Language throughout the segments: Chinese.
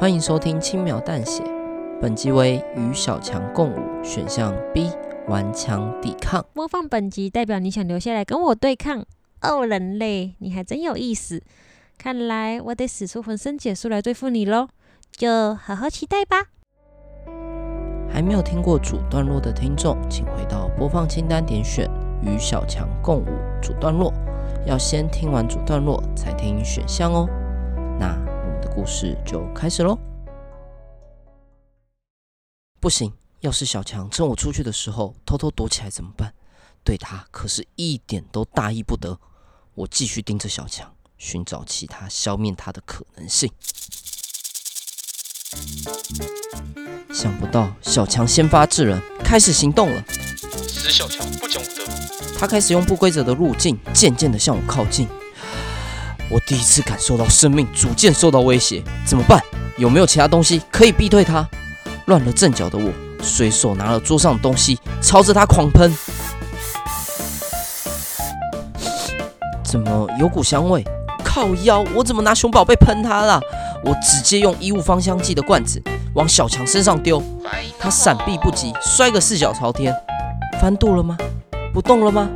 欢迎收听轻描淡写，本集为与小强共舞，选项 B，顽强抵抗。播放本集代表你想留下来跟我对抗哦，人类，你还真有意思。看来我得使出浑身解数来对付你喽，就好好期待吧。还没有听过主段落的听众，请回到播放清单点选与小强共舞主段落，要先听完主段落才听选项哦。那故事就开始喽。不行，要是小强趁我出去的时候偷偷躲起来怎么办？对他可是一点都大意不得。我继续盯着小强，寻找其他消灭他的可能性。想不到小强先发制人，开始行动了。死小强不讲武德。他开始用不规则的路径，渐渐的向我靠近。我第一次感受到生命逐渐受到威胁，怎么办？有没有其他东西可以逼退他？乱了阵脚的我，随手拿了桌上的东西，朝着他狂喷。怎么有股香味？靠腰！我怎么拿熊宝贝喷他了？我直接用衣物芳香剂的罐子往小强身上丢，他闪避不及，摔个四脚朝天。翻肚了吗？不动了吗？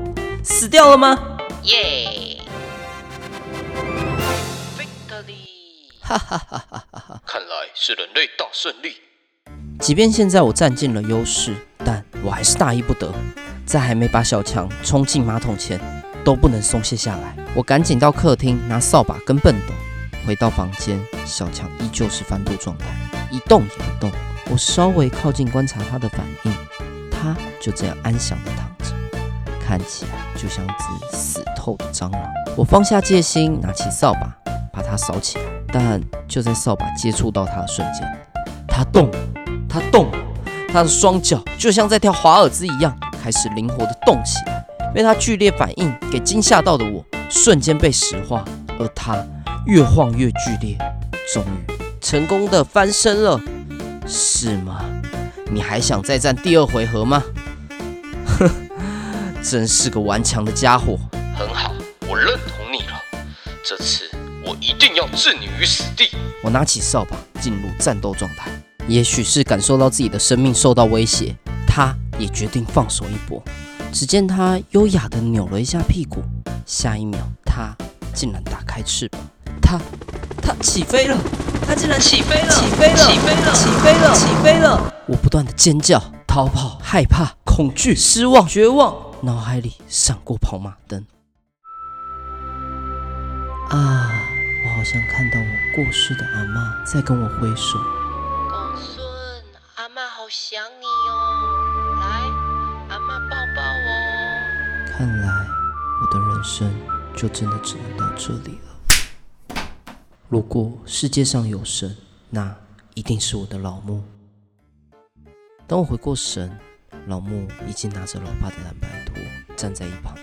死掉了吗？耶！哈哈哈哈哈！看来是人类大胜利。即便现在我占尽了优势，但我还是大意不得，在还没把小强冲进马桶前，都不能松懈下来。我赶紧到客厅拿扫把跟畚斗，回到房间，小强依旧是翻肚状态，一动也不动。我稍微靠近观察他的反应，他就这样安详地躺着，看起来就像只死透的蟑螂。我放下戒心，拿起扫把。把它扫起来，但就在扫把接触到它的瞬间，它动了，它动了，它的双脚就像在跳华尔兹一样，开始灵活的动起来。被它剧烈反应给惊吓到的我，瞬间被石化，而它越晃越剧烈，终于成功的翻身了，是吗？你还想再战第二回合吗？哼，真是个顽强的家伙。很好，我认同你了，这次。我一定要置你于死地！我拿起扫把，进入战斗状态。也许是感受到自己的生命受到威胁，他也决定放手一搏。只见他优雅地扭了一下屁股，下一秒，他竟然打开翅膀，他，他起飞了！他竟然起飞了！起飞了！起飞了！起飞了！起飞了！我不断地尖叫、逃跑、害怕、恐惧、失望、绝望，脑海里闪过跑马灯。啊！我好像看到我过世的阿嬷在跟我挥手。公孙，阿嬷好想你哦，来，阿嬷抱抱哦。看来我的人生就真的只能到这里了。如果世界上有神，那一定是我的老木。当我回过神，老木已经拿着老爸的蓝白拖站在一旁，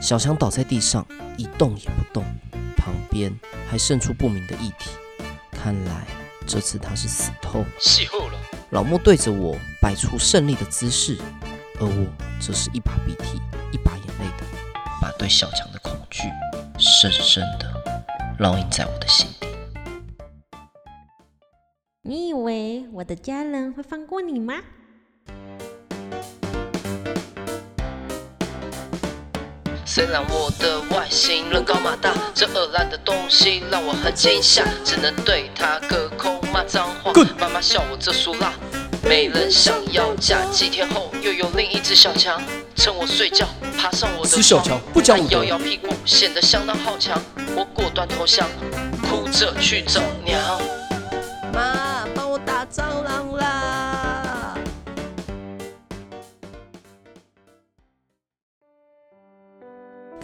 小强倒在地上一动也不动。旁边还渗出不明的液体，看来这次他是死透。了。老莫对着我摆出胜利的姿势，而我则是一把鼻涕一把眼泪的，把对小强的恐惧深深的烙印在我的心底。你以为我的家人会放过你吗？虽然我的外形人高马大，这恶烂的东西让我很惊吓，只能对他隔空骂脏话。妈妈笑我这俗辣，没人想要嫁。几天后又有另一只小强，趁我睡觉爬上我的床，小强不讲武德，摇摇屁股显得相当好强。我果断投降，哭着去找娘。妈，帮我打蟑螂啦！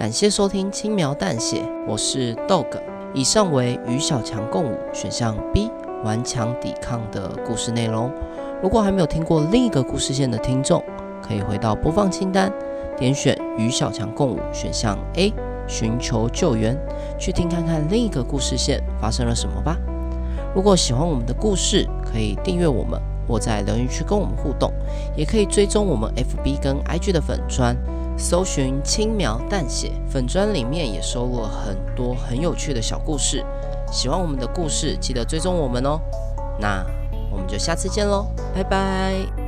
感谢收听轻描淡写，我是 Dog。以上为与小强共舞选项 B 顽强抵抗的故事内容。如果还没有听过另一个故事线的听众，可以回到播放清单，点选与小强共舞选项 A 寻求救援，去听看看另一个故事线发生了什么吧。如果喜欢我们的故事，可以订阅我们，或在留言区跟我们互动，也可以追踪我们 FB 跟 IG 的粉砖。搜寻轻描淡写粉砖里面也收录了很多很有趣的小故事，喜欢我们的故事，记得追踪我们哦。那我们就下次见喽，拜拜。